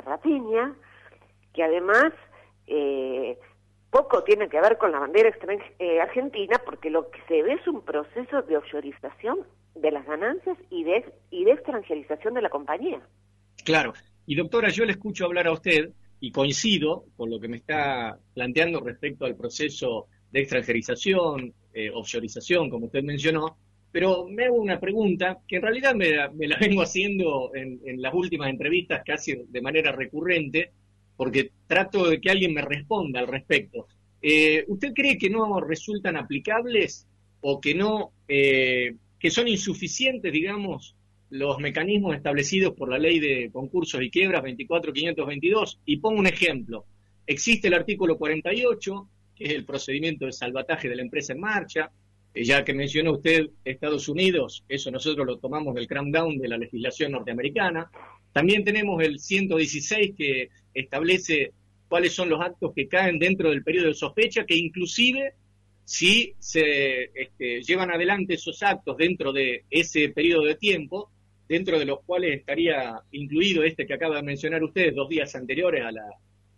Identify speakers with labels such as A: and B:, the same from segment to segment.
A: rapiña, que además eh, poco tiene que ver con la bandera eh, argentina, porque lo que se ve es un proceso de offshorización de las ganancias y de, y de extranjerización de la compañía.
B: Claro. Y doctora, yo le escucho hablar a usted y coincido con lo que me está planteando respecto al proceso de extranjerización, eh, offshorización, como usted mencionó, pero me hago una pregunta que en realidad me, la vengo haciendo en, las últimas entrevistas casi de manera recurrente, porque trato de que alguien me responda al respecto. Eh, ¿Usted cree que no resultan aplicables o que no, eh, que son insuficientes, digamos, los mecanismos establecidos por la ley de concursos y quiebras 24522? Y pongo un ejemplo. Existe el artículo 48, que es el procedimiento de salvataje de la empresa en marcha. Eh, ya que mencionó usted Estados Unidos, eso nosotros lo tomamos del crackdown de la legislación norteamericana. También tenemos el 116 que establece cuáles son los actos que caen dentro del periodo de sospecha, que inclusive si se este, llevan adelante esos actos dentro de ese periodo de tiempo, dentro de los cuales estaría incluido este que acaba de mencionar usted dos días anteriores a la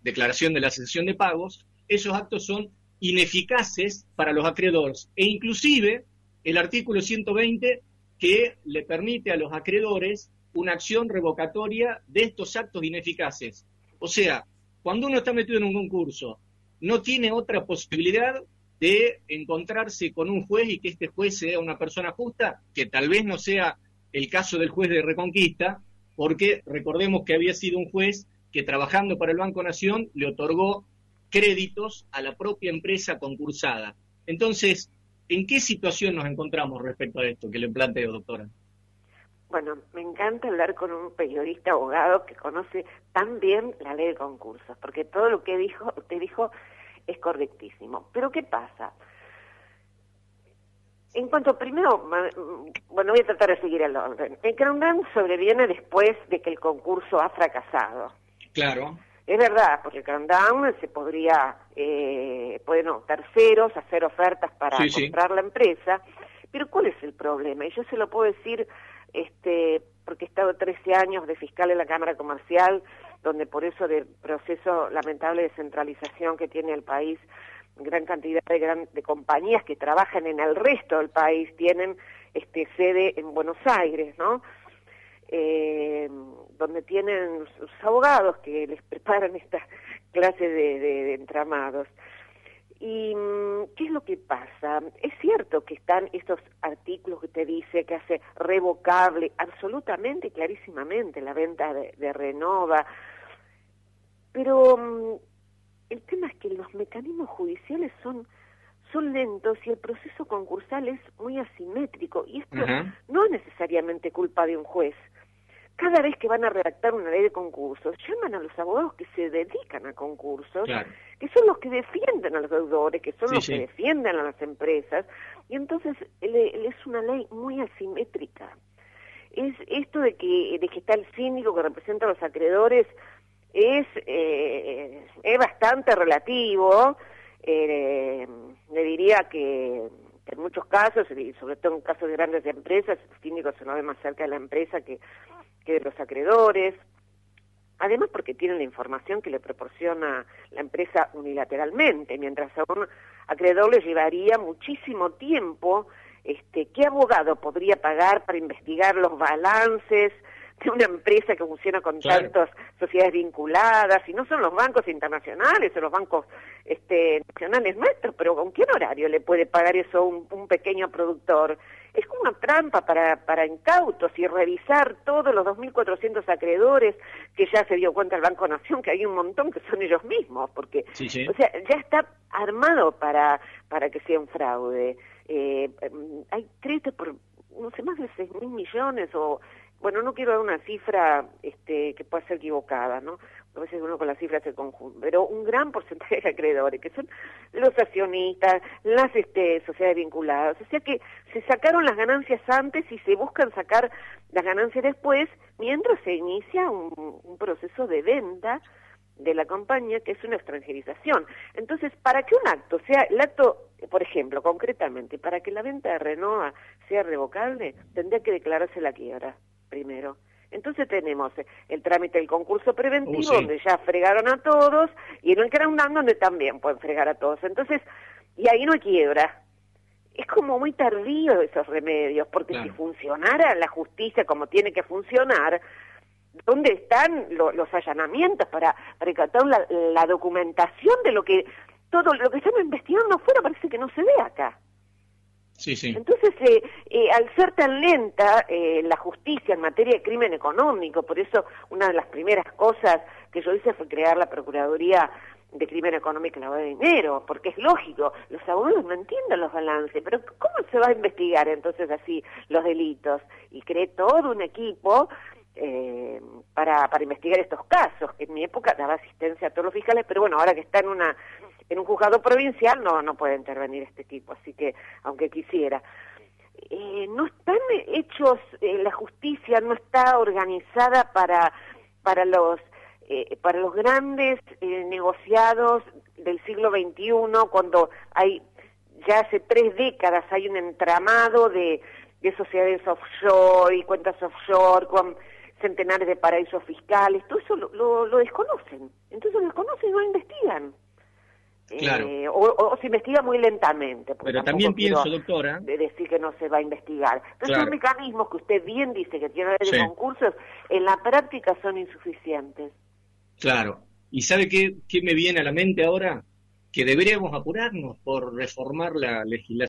B: declaración de la sesión de pagos, esos actos son ineficaces para los acreedores. E inclusive el artículo 120 que le permite a los acreedores una acción revocatoria de estos actos ineficaces. O sea, cuando uno está metido en un concurso, no tiene otra posibilidad de encontrarse con un juez y que este juez sea una persona justa, que tal vez no sea el caso del juez de Reconquista, porque recordemos que había sido un juez que trabajando para el Banco Nación le otorgó créditos a la propia empresa concursada. Entonces, ¿en qué situación nos encontramos respecto a esto que le planteo, doctora?
A: Bueno, me encanta hablar con un periodista abogado que conoce tan bien la ley de concursos, porque todo lo que dijo, usted dijo es correctísimo. Pero ¿qué pasa? En cuanto primero, bueno, voy a tratar de seguir el orden. El Crown sobreviene después de que el concurso ha fracasado.
B: Claro.
A: Es verdad, porque el countdown se podría, eh, bueno, terceros hacer ofertas para comprar la empresa, pero ¿cuál es el problema? Y yo se lo puedo decir, este, porque he estado 13 años de fiscal en la Cámara Comercial, donde por eso del proceso lamentable de centralización que tiene el país, gran cantidad de, gran, de compañías que trabajan en el resto del país tienen este sede en Buenos Aires, ¿no? Eh, donde tienen sus abogados que les preparan esta clase de, entramados. ¿Y mm, qué es lo que pasa? Es cierto que están estos artículos que te dice que hace revocable absolutamente y clarísimamente la venta de, Renova, pero mm, el tema es que los mecanismos judiciales son son lentos y el proceso concursal es muy asimétrico y esto no es necesariamente culpa de un juez cada vez que van a redactar una ley de concursos, llaman a los abogados que se dedican a concursos, que son los que defienden a los deudores, que son los que defienden a las empresas, y entonces es una ley muy asimétrica. Es esto de que, de que está el síndico que representa a los acreedores es, eh, es bastante relativo, eh, le diría que en muchos casos, y sobre todo en casos de grandes empresas, el síndico se lo ve más cerca de la empresa que que de los acreedores, además porque tienen la información que le proporciona la empresa unilateralmente, mientras a un acreedor le llevaría muchísimo tiempo, este, ¿qué abogado podría pagar para investigar los balances de una empresa que funciona con tantas sociedades vinculadas? Y no son los bancos internacionales o los bancos este, nacionales nuestros, pero ¿con qué horario le puede pagar eso un, un pequeño productor? es como una trampa para, para incautos y revisar todos los 2.400 acreedores que ya se dio cuenta el Banco Nación que hay un montón que son ellos mismos, porque o sea ya está armado para para que sea un fraude. Eh, hay créditos por no sé más de 6.000 millones o bueno, no quiero dar una cifra este, que pueda ser equivocada, ¿no? A veces uno con las cifras se conjunta, pero un gran porcentaje de acreedores, que son los accionistas, las este, sociedades vinculadas. O sea que se sacaron las ganancias antes y se buscan sacar las ganancias después, mientras se inicia un, proceso de venta de la compañía, que es una extranjerización. Entonces, para que un acto sea, el acto, por ejemplo, concretamente, para que la venta de Renova sea revocable, tendría que declararse la quiebra primero. Entonces tenemos el trámite del concurso preventivo, uh, donde ya fregaron a todos, y en el Grounddown, donde también pueden fregar a todos. Entonces, y ahí no hay quiebra. Es como muy tardío esos remedios, porque si funcionara la justicia como tiene que funcionar, ¿dónde están los allanamientos para recatar la, la documentación de lo que todo lo que estamos investigando afuera parece que no se ve acá? Entonces, eh, eh, al ser tan lenta eh, la justicia en materia de crimen económico, por eso una de las primeras cosas que yo hice fue crear la Procuraduría de Crimen Económico y Lavado de Dinero, porque es lógico, los abogados no entienden los balances, pero ¿cómo se va a investigar entonces así los delitos? Y creé todo un equipo para, para investigar estos casos, que en mi época daba asistencia a todos los fiscales, pero bueno, ahora que está en una en un juzgado provincial no, no puede intervenir este tipo, así que, aunque quisiera. Eh, no están hechos, eh, la justicia no está organizada para, para los eh, para los grandes negociados del siglo XXI, cuando hay ya hace tres décadas hay un entramado de, de sociedades offshore y cuentas offshore con centenares de paraísos fiscales, todo eso lo, lo, lo desconocen. Entonces lo desconocen y no investigan. Eh, o, se investiga muy lentamente.
B: Pero también pienso, doctora.
A: De decir que no se va a investigar. Entonces, son mecanismos que usted bien dice que tiene de concursos, en la práctica son insuficientes.
B: Claro. ¿Y sabe qué, qué me viene a la mente ahora? Que deberíamos apurarnos por reformar la legislación